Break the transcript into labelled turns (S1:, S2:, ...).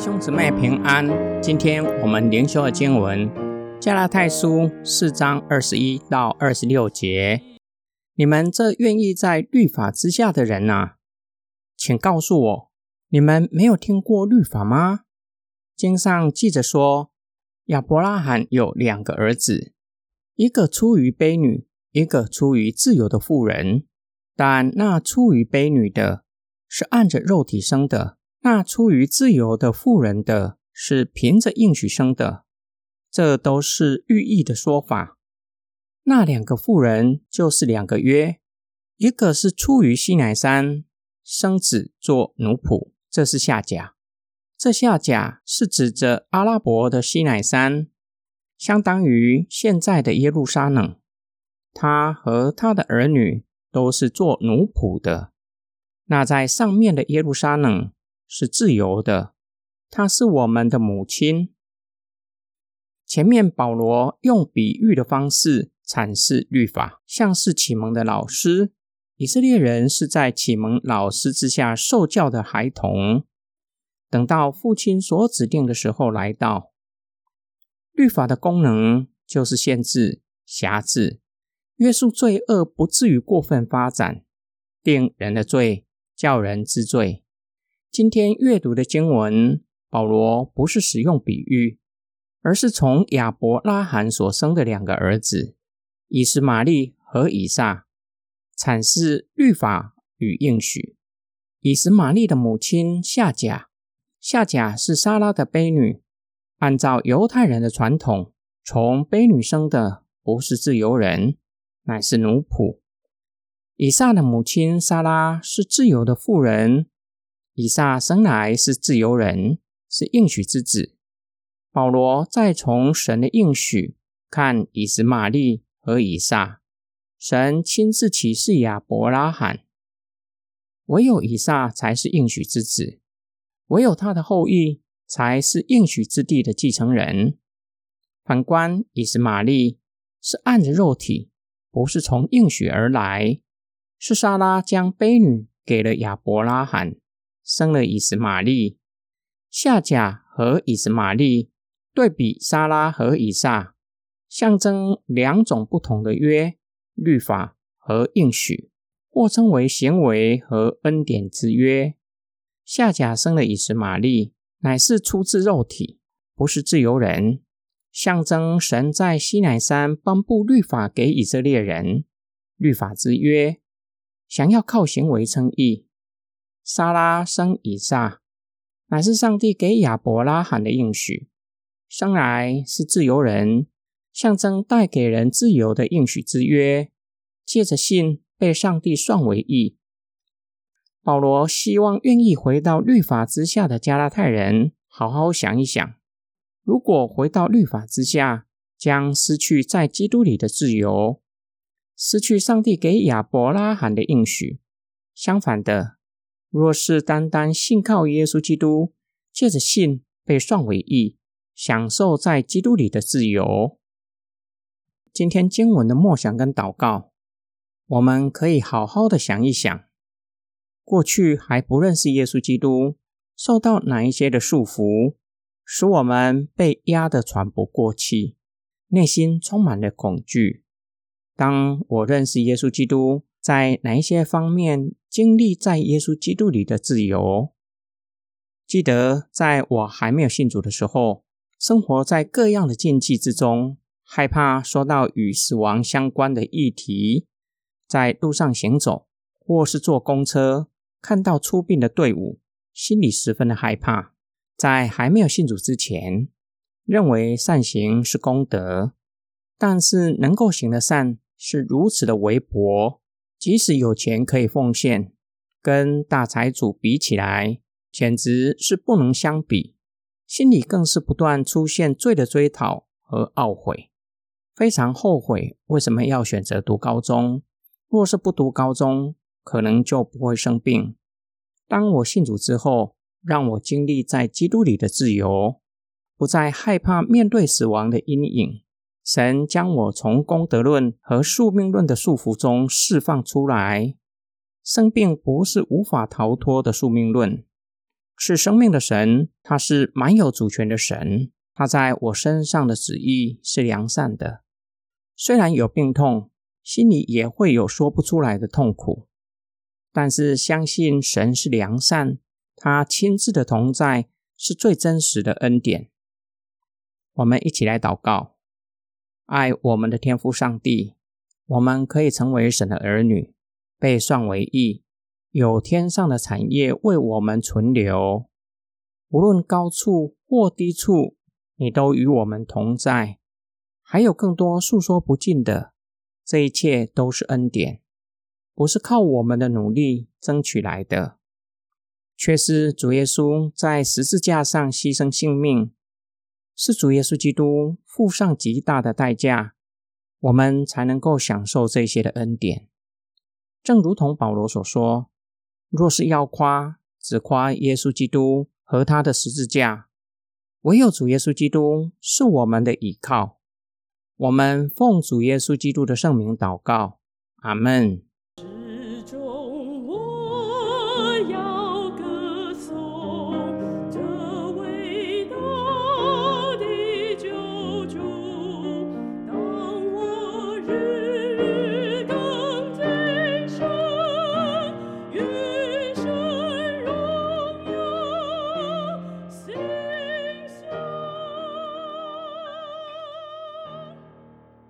S1: 兄姊妹平安，今天我们灵修的经文《加拉太书》四章二十一到二十六节。你们这愿意在律法之下的人啊，请告诉我，你们没有听过律法吗？经上记着说，亚伯拉罕有两个儿子，一个出于卑女，一个出于自由的妇人。但那出于卑女的，是按着肉体生的。那出于自由的妇人的，是凭着应许生的，这都是寓意的说法。那两个妇人就是两个约，一个是出于西乃山生子做奴仆，这是下甲。这下甲是指着阿拉伯的西乃山，相当于现在的耶路撒冷。他和他的儿女都是做奴仆的。那在上面的耶路撒冷。是自由的，她是我们的母亲。前面保罗用比喻的方式阐释律法，像是启蒙的老师。以色列人是在启蒙老师之下受教的孩童，等到父亲所指定的时候来到，律法的功能就是限制、辖制、约束罪恶，不至于过分发展，定人的罪，叫人知罪。今天阅读的经文，保罗不是使用比喻，而是从亚伯拉罕所生的两个儿子以实玛利和以撒阐释律法与应许。以实玛利的母亲夏甲，夏甲是莎拉的卑女。按照犹太人的传统，从卑女生的不是自由人，乃是奴仆。以撒的母亲莎拉是自由的妇人。以撒生来是自由人，是应许之子。保罗再从神的应许看以实玛利和以撒，神亲自启示亚伯拉罕，唯有以撒才是应许之子，唯有他的后裔才是应许之地的继承人。反观以实玛利，是按着肉体，不是从应许而来，是莎拉将卑女给了亚伯拉罕。生了以实玛利，夏甲和以实玛利对比沙拉和以撒，象征两种不同的约、律法和应许，或称为行为和恩典之约。夏甲生了以实玛利，乃是出自肉体，不是自由人，象征神在西乃山颁布律法给以色列人，律法之约，想要靠行为称义。撒拉生以撒，乃是上帝给亚伯拉罕的应许。生来是自由人，象征带给人自由的应许之约。借着信被上帝算为义。保罗希望愿意回到律法之下的加拉太人，好好想一想：如果回到律法之下，将失去在基督里的自由，失去上帝给亚伯拉罕的应许。相反的。若是单单信靠耶稣基督，借着信被算为义，享受在基督里的自由。今天经文的默想跟祷告，我们可以好好的想一想：过去还不认识耶稣基督，受到哪一些的束缚，使我们被压得喘不过气，内心充满了恐惧。当我认识耶稣基督，在哪一些方面？经历在耶稣基督里的自由。记得在我还没有信主的时候，生活在各样的禁忌之中，害怕说到与死亡相关的议题。在路上行走，或是坐公车，看到出殡的队伍，心里十分的害怕。在还没有信主之前，认为善行是功德，但是能够行的善是如此的微薄。即使有钱可以奉献，跟大财主比起来，简直是不能相比。心里更是不断出现罪的追讨和懊悔，非常后悔为什么要选择读高中。若是不读高中，可能就不会生病。当我信主之后，让我经历在基督里的自由，不再害怕面对死亡的阴影。神将我从功德论和宿命论的束缚中释放出来。生病不是无法逃脱的宿命论，是生命的神，他是蛮有主权的神。他在我身上的旨意是良善的，虽然有病痛，心里也会有说不出来的痛苦，但是相信神是良善，他亲自的同在是最真实的恩典。我们一起来祷告，爱我们的天父上帝，我们可以成为神的儿女，被算为义，有天上的产业为我们存留，无论高处或低处。你都与我们同在，还有更多诉说不尽的，这一切都是恩典，不是靠我们的努力争取来的，却是主耶稣在十字架上牺牲性命，是主耶稣基督付上极大的代价，我们才能够享受这些的恩典。正如同保罗所说：“若是要夸，只夸耶稣基督和他的十字架。”唯有主耶稣基督是我们的依靠，我们奉主耶稣基督的圣名祷告，阿门。